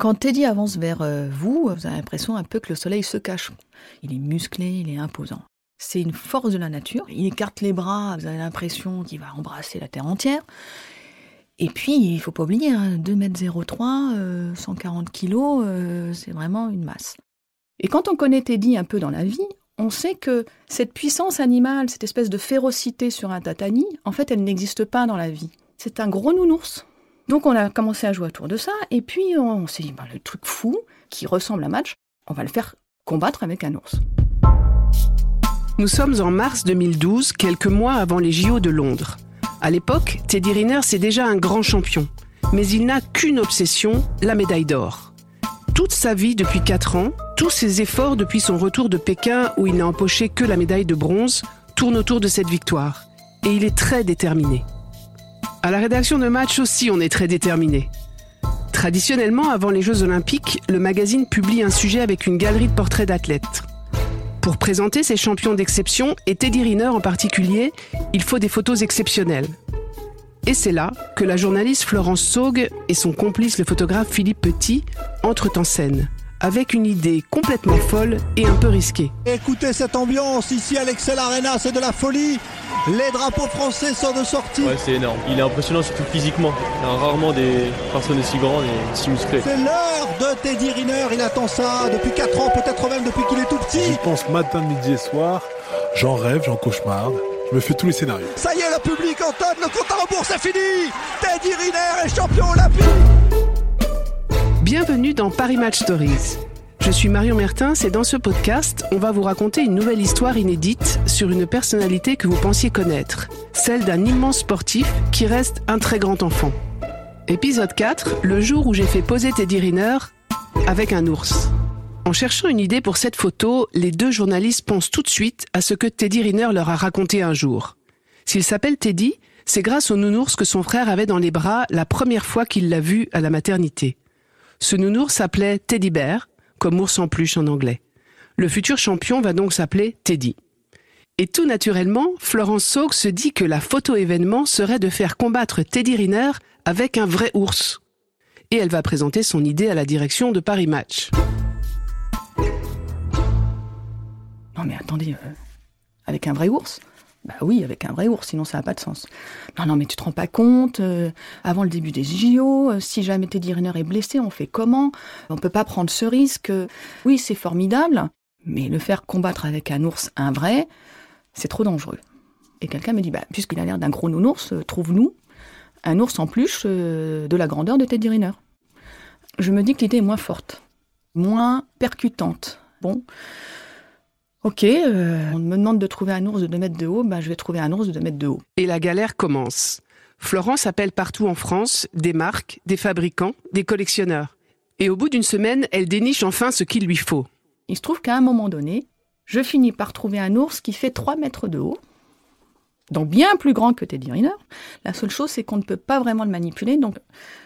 Quand Teddy avance vers euh, vous, vous avez l'impression un peu que le soleil se cache. Il est musclé, il est imposant. C'est une force de la nature. Il écarte les bras, vous avez l'impression qu'il va embrasser la terre entière. Et puis, il faut pas oublier, 2m03, 140 kg, c'est vraiment une masse. Et quand on connaît Teddy un peu dans la vie, on sait que cette puissance animale, cette espèce de férocité sur un tatami, en fait, elle n'existe pas dans la vie. C'est un gros nounours. Donc on a commencé à jouer autour de ça, et puis on s'est dit, bah, le truc fou, qui ressemble à match, on va le faire combattre avec un ours. Nous sommes en mars 2012, quelques mois avant les JO de Londres. À l'époque, Teddy Riner, c'est déjà un grand champion. Mais il n'a qu'une obsession, la médaille d'or. Toute sa vie depuis 4 ans, tous ses efforts depuis son retour de Pékin où il n'a empoché que la médaille de bronze, tournent autour de cette victoire. Et il est très déterminé. À la rédaction de match aussi, on est très déterminé. Traditionnellement, avant les Jeux Olympiques, le magazine publie un sujet avec une galerie de portraits d'athlètes. Pour présenter ces champions d'exception, et Teddy Riner en particulier, il faut des photos exceptionnelles. Et c'est là que la journaliste Florence Saugue et son complice le photographe Philippe Petit entrent en scène avec une idée complètement folle et un peu risquée. Écoutez cette ambiance ici à l'Excel Arena, c'est de la folie. Les drapeaux français sont de sortie. Ouais, c'est énorme. Il est impressionnant surtout physiquement. Il y a rarement des personnes aussi grandes et si musclées. C'est l'heure de Teddy Riner. Il attend ça depuis 4 ans, peut-être même depuis qu'il est tout petit. Je pense matin, midi et soir. J'en rêve, j'en cauchemarde. Je me fais tous les scénarios. Ça y est, le public entonne. Le compte à rebours, c'est fini. Teddy Riner est champion olympique. Bienvenue dans Paris Match Stories. Je suis Marion Mertins et dans ce podcast, on va vous raconter une nouvelle histoire inédite sur une personnalité que vous pensiez connaître, celle d'un immense sportif qui reste un très grand enfant. Épisode 4, le jour où j'ai fait poser Teddy Riner avec un ours. En cherchant une idée pour cette photo, les deux journalistes pensent tout de suite à ce que Teddy Riner leur a raconté un jour. S'il s'appelle Teddy, c'est grâce au nounours que son frère avait dans les bras la première fois qu'il l'a vu à la maternité. Ce nounours s'appelait Teddy Bear, comme ours en peluche en anglais. Le futur champion va donc s'appeler Teddy. Et tout naturellement, Florence Saug se dit que la photo événement serait de faire combattre Teddy Riner avec un vrai ours. Et elle va présenter son idée à la direction de Paris Match. Non mais attendez, euh, avec un vrai ours? Bah oui, avec un vrai ours, sinon ça n'a pas de sens. Non, non, mais tu te rends pas compte, euh, avant le début des JO, euh, si jamais Teddy Riner est blessé, on fait comment? On peut pas prendre ce risque. Oui, c'est formidable, mais le faire combattre avec un ours, un vrai, c'est trop dangereux. Et quelqu'un me dit, bah, puisqu'il a l'air d'un gros nounours, euh, trouve-nous un ours en peluche de la grandeur de Teddy Riner. Je me dis que l'idée est moins forte, moins percutante. Bon, Ok, euh, on me demande de trouver un ours de 2 mètres de haut, ben je vais trouver un ours de 2 mètres de haut. Et la galère commence. Florence appelle partout en France des marques, des fabricants, des collectionneurs. Et au bout d'une semaine, elle déniche enfin ce qu'il lui faut. Il se trouve qu'à un moment donné, je finis par trouver un ours qui fait 3 mètres de haut, donc bien plus grand que Teddy Riner. La seule chose, c'est qu'on ne peut pas vraiment le manipuler. Donc,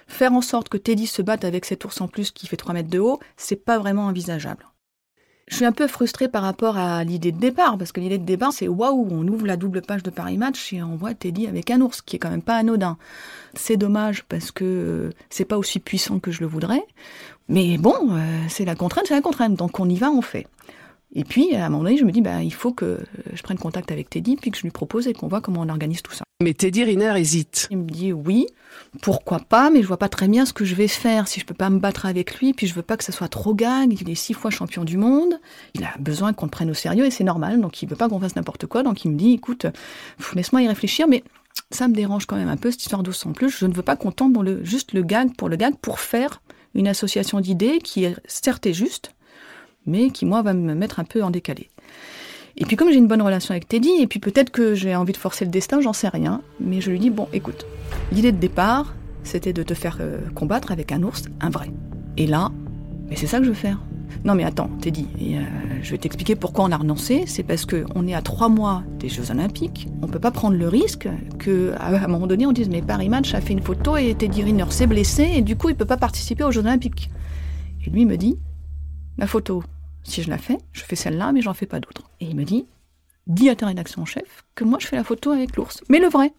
faire en sorte que Teddy se batte avec cet ours en plus qui fait 3 mètres de haut, c'est pas vraiment envisageable. Je suis un peu frustrée par rapport à l'idée de départ, parce que l'idée de départ, c'est waouh, on ouvre la double page de Paris Match et on voit Teddy avec un ours, qui est quand même pas anodin. C'est dommage parce que c'est pas aussi puissant que je le voudrais. Mais bon, euh, c'est la contrainte, c'est la contrainte. Donc on y va, on fait. Et puis, à un moment donné, je me dis, bah, il faut que je prenne contact avec Teddy, puis que je lui propose et qu'on voit comment on organise tout ça. Mais Teddy Riner hésite. Il me dit oui, pourquoi pas, mais je vois pas très bien ce que je vais faire si je peux pas me battre avec lui, puis je veux pas que ça soit trop gag. Il est six fois champion du monde, il a besoin qu'on le prenne au sérieux et c'est normal, donc il veut pas qu'on fasse n'importe quoi, donc il me dit, écoute, laisse-moi y réfléchir, mais ça me dérange quand même un peu cette histoire d'os en plus. Je ne veux pas qu'on tombe dans le juste le gag pour le gag pour faire une association d'idées qui est certes juste, mais qui, moi, va me mettre un peu en décalé. Et puis comme j'ai une bonne relation avec Teddy, et puis peut-être que j'ai envie de forcer le destin, j'en sais rien, mais je lui dis, bon, écoute, l'idée de départ, c'était de te faire euh, combattre avec un ours, un vrai. Et là, mais c'est ça que je veux faire. Non mais attends, Teddy, et, euh, je vais t'expliquer pourquoi on a renoncé. C'est parce qu'on est à trois mois des Jeux Olympiques. On peut pas prendre le risque que à un moment donné on dise mais Paris Match a fait une photo et Teddy Riner s'est blessé et du coup il peut pas participer aux Jeux Olympiques. Et lui me dit la photo, si je la fais, je fais celle-là, mais j'en fais pas d'autres. Et il me dit, dis à ta rédaction en chef que moi je fais la photo avec l'ours. Mais le vrai.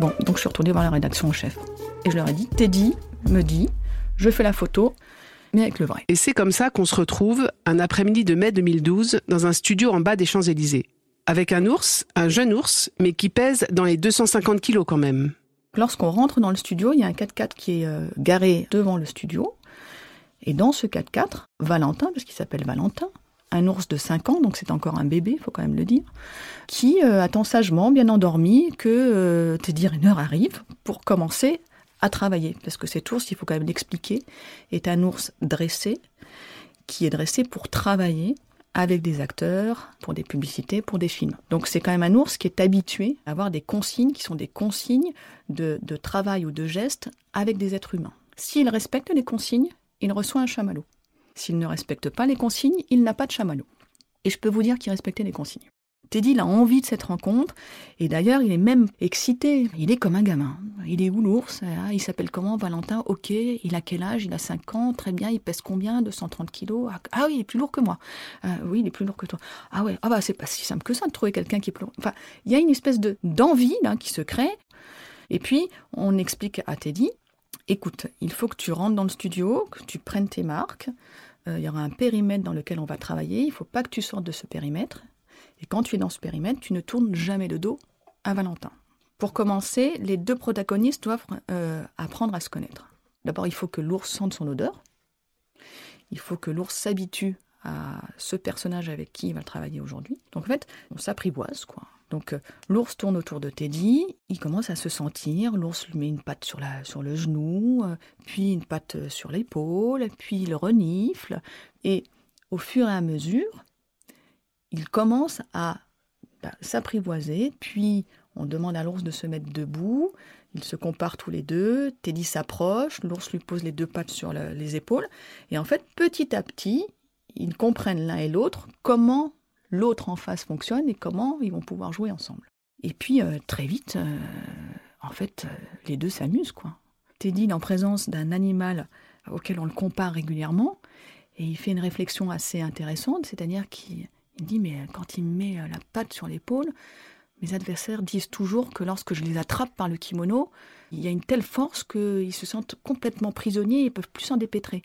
Bon, donc je suis retournée voir la rédaction en chef. Et je leur ai dit, Teddy me dit, je fais la photo, mais avec le vrai. Et c'est comme ça qu'on se retrouve un après-midi de mai 2012 dans un studio en bas des Champs-Élysées. Avec un ours, un jeune ours, mais qui pèse dans les 250 kilos quand même. Lorsqu'on rentre dans le studio, il y a un 4x4 qui est euh, garé devant le studio. Et dans ce 4x4, Valentin, parce qu'il s'appelle Valentin, un ours de 5 ans, donc c'est encore un bébé, il faut quand même le dire, qui euh, attend sagement, bien endormi, que euh, Teddy Riner arrive pour commencer à travailler. Parce que cet ours, il faut quand même l'expliquer, est un ours dressé, qui est dressé pour travailler avec des acteurs, pour des publicités, pour des films. Donc c'est quand même un ours qui est habitué à avoir des consignes qui sont des consignes de, de travail ou de gestes avec des êtres humains. S'il respecte les consignes, il reçoit un chamallow. S'il ne respecte pas les consignes, il n'a pas de chamallow. Et je peux vous dire qu'il respectait les consignes. Teddy, il a envie de cette rencontre, et d'ailleurs, il est même excité. Il est comme un gamin. Il est où l'ours ah, Il s'appelle comment? Valentin? Ok. Il a quel âge? Il a 5 ans. Très bien. Il pèse combien? 230 kilos. Ah, ah oui, il est plus lourd que moi. Euh, oui, il est plus lourd que toi. Ah ouais. Ah bah, c'est pas si simple que ça de trouver quelqu'un qui est plus lourd. Enfin, il y a une espèce de d'envie qui se crée. Et puis, on explique à Teddy écoute, il faut que tu rentres dans le studio, que tu prennes tes marques. Euh, il y aura un périmètre dans lequel on va travailler. Il ne faut pas que tu sortes de ce périmètre. Et quand tu es dans ce périmètre, tu ne tournes jamais le dos à Valentin. Pour commencer, les deux protagonistes doivent euh, apprendre à se connaître. D'abord, il faut que l'ours sente son odeur. Il faut que l'ours s'habitue à ce personnage avec qui il va travailler aujourd'hui. Donc en fait, on s'apprivoise, quoi. Donc euh, l'ours tourne autour de Teddy, il commence à se sentir, l'ours lui met une patte sur, le genou, euh, puis une patte euh, sur l'épaule, puis il renifle, et au fur et à mesure, il commence à bah, s'apprivoiser, puis on demande à l'ours de se mettre debout, ils se comparent tous les deux, Teddy s'approche, l'ours lui pose les deux pattes sur les épaules, et en fait, petit à petit, ils comprennent l'un et l'autre comment l'autre en face fonctionne et comment ils vont pouvoir jouer ensemble. Et puis euh, très vite, euh, en fait, euh, les deux s'amusent quoi. Teddy est en présence d'un animal auquel on le compare régulièrement et il fait une réflexion assez intéressante, c'est-à-dire qu'il dit mais quand il me met la patte sur l'épaule, mes adversaires disent toujours que lorsque je les attrape par le kimono, il y a une telle force qu'ils se sentent complètement prisonniers et peuvent plus s'en dépêtrer.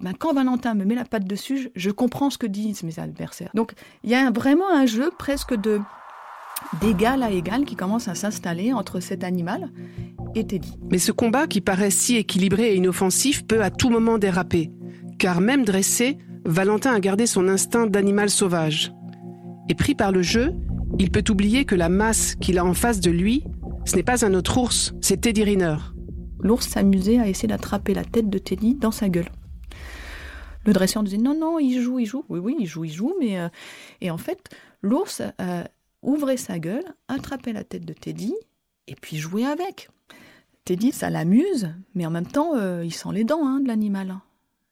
Ben, quand Valentin me met la patte dessus, je, comprends ce que disent mes adversaires. Donc il y a vraiment un jeu presque de d'égal à égal qui commence à s'installer entre cet animal et Teddy. Mais ce combat qui paraît si équilibré et inoffensif peut à tout moment déraper. Car même dressé, Valentin a gardé son instinct d'animal sauvage. Et pris par le jeu, il peut oublier que la masse qu'il a en face de lui, ce n'est pas un autre ours, c'est Teddy Riner. L'ours s'amusait à essayer d'attraper la tête de Teddy dans sa gueule. Le dresseur disait non, non, il joue, il joue. Oui, oui, il joue, il joue. Mais euh, Et en fait, l'ours euh, ouvrait sa gueule, attrapait la tête de Teddy et puis jouait avec. Teddy, ça l'amuse, mais en même temps, euh, il sent les dents hein, de l'animal.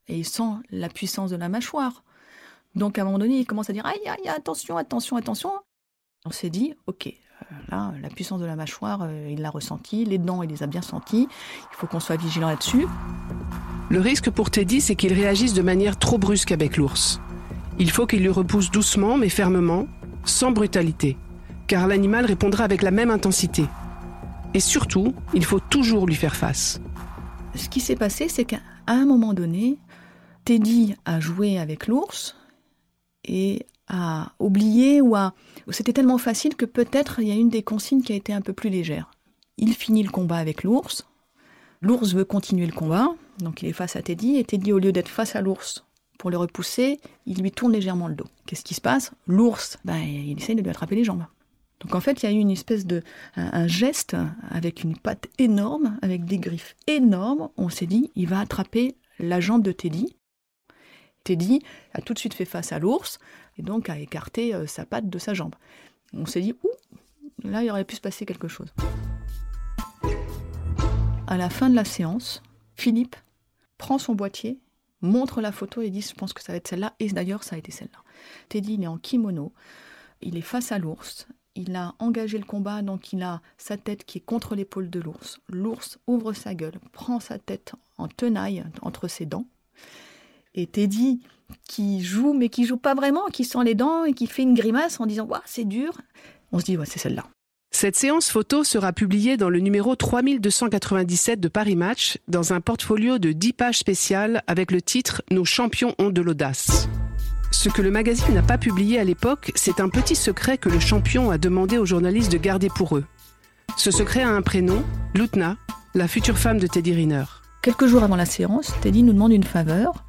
Et il sent la puissance de la mâchoire. Donc à un moment donné, il commence à dire aïe, aïe, attention, attention, attention. On s'est dit, ok, là, la puissance de la mâchoire, il l'a ressenti, les dents, il les a bien senties. Il faut qu'on soit vigilant là-dessus. Le risque pour Teddy, c'est qu'il réagisse de manière trop brusque avec l'ours. Il faut qu'il lui repousse doucement mais fermement, sans brutalité, car l'animal répondra avec la même intensité. Et surtout, il faut toujours lui faire face. Ce qui s'est passé, c'est qu'à un moment donné, Teddy a joué avec l'ours et a oublié ou a... C'était tellement facile que peut-être il y a une des consignes qui a été un peu plus légère. Il finit le combat avec l'ours. L'ours veut continuer le combat, donc il est face à Teddy, et Teddy, au lieu d'être face à l'ours pour le repousser, il lui tourne légèrement le dos. Qu'est-ce qui se passe? L'ours, ben, il essaie de lui attraper les jambes. Donc en fait, il y a eu une espèce de un, geste avec une patte énorme, avec des griffes énormes. On s'est dit, il va attraper la jambe de Teddy. Teddy a tout de suite fait face à l'ours et donc a écarté euh, sa patte de sa jambe. On s'est dit, ouh, là il aurait pu se passer quelque chose. À la fin de la séance, Philippe prend son boîtier, montre la photo et dit Je pense que ça va être celle-là. Et d'ailleurs, ça a été celle-là. Teddy, il est en kimono, il est face à l'ours. Il a engagé le combat, donc il a sa tête qui est contre l'épaule de l'ours. L'ours ouvre sa gueule, prend sa tête en tenaille entre ses dents. Et Teddy, qui joue, mais qui joue pas vraiment, qui sent les dents et qui fait une grimace en disant Waouh, c'est dur. On se dit Ouais, c'est celle-là. Cette séance photo sera publiée dans le numéro 3297 de Paris Match, dans un portfolio de 10 pages spéciales avec le titre Nos champions ont de l'audace. Ce que le magazine n'a pas publié à l'époque, c'est un petit secret que le champion a demandé aux journalistes de garder pour eux. Ce secret a un prénom, Lutna, la future femme de Teddy Riner. Quelques jours avant la séance, Teddy nous demande une faveur.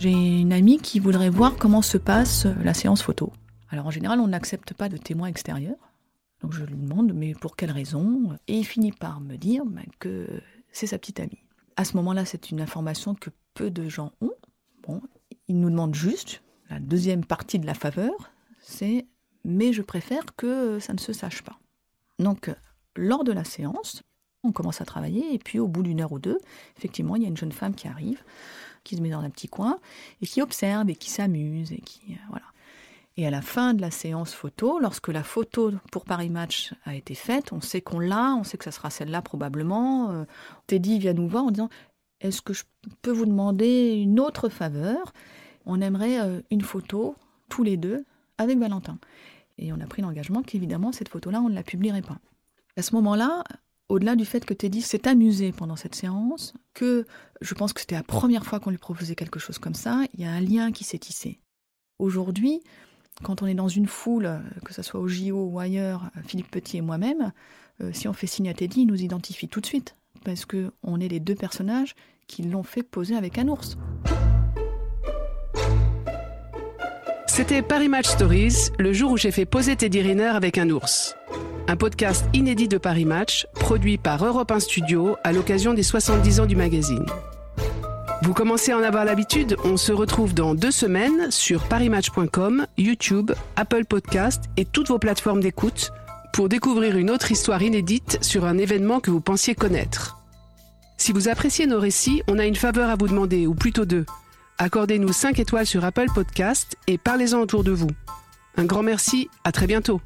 J'ai une amie qui voudrait voir comment se passe la séance photo. Alors en général, on n'accepte pas de témoins extérieurs. Donc je lui demande, mais pour quelle raison? Et il finit par me dire bah, que c'est sa petite amie. À ce moment-là, c'est une information que peu de gens ont. Bon, il nous demande juste, la deuxième partie de la faveur, c'est mais je préfère que ça ne se sache pas. Donc, lors de la séance, on commence à travailler et puis au bout d'une heure ou deux, effectivement, il y a une jeune femme qui arrive, qui se met dans un petit coin et qui observe et qui s'amuse et qui euh, voilà. Et à la fin de la séance photo, lorsque la photo pour Paris Match a été faite, on sait qu'on l'a, on sait que ça sera celle-là probablement. Euh, Teddy vient nous voir en disant Est-ce que je peux vous demander une autre faveur? On aimerait euh, une photo, tous les deux, avec Valentin. Et on a pris l'engagement qu'évidemment, cette photo-là, on ne la publierait pas. À ce moment-là, au-delà du fait que Teddy s'est amusé pendant cette séance, que je pense que c'était la première fois qu'on lui proposait quelque chose comme ça, il y a un lien qui s'est tissé. Aujourd'hui, quand on est dans une foule, euh, que ce soit au JO ou ailleurs, euh, Philippe Petit et moi-même, euh, si on fait signe à Teddy, il nous identifie tout de suite. Parce qu'on est les deux personnages qui l'ont fait poser avec un ours. C'était Paris Match Stories, le jour où j'ai fait poser Teddy Riner avec un ours. Un podcast inédit de Paris Match, produit par Europe 1 Studio à l'occasion des 70 ans du magazine. Vous commencez à en avoir l'habitude, on se retrouve dans deux semaines sur parimatch.com, YouTube, Apple Podcast et toutes vos plateformes d'écoute pour découvrir une autre histoire inédite sur un événement que vous pensiez connaître. Si vous appréciez nos récits, on a une faveur à vous demander, ou plutôt deux. Accordez-nous 5 étoiles sur Apple Podcast et parlez-en autour de vous. Un grand merci, à très bientôt.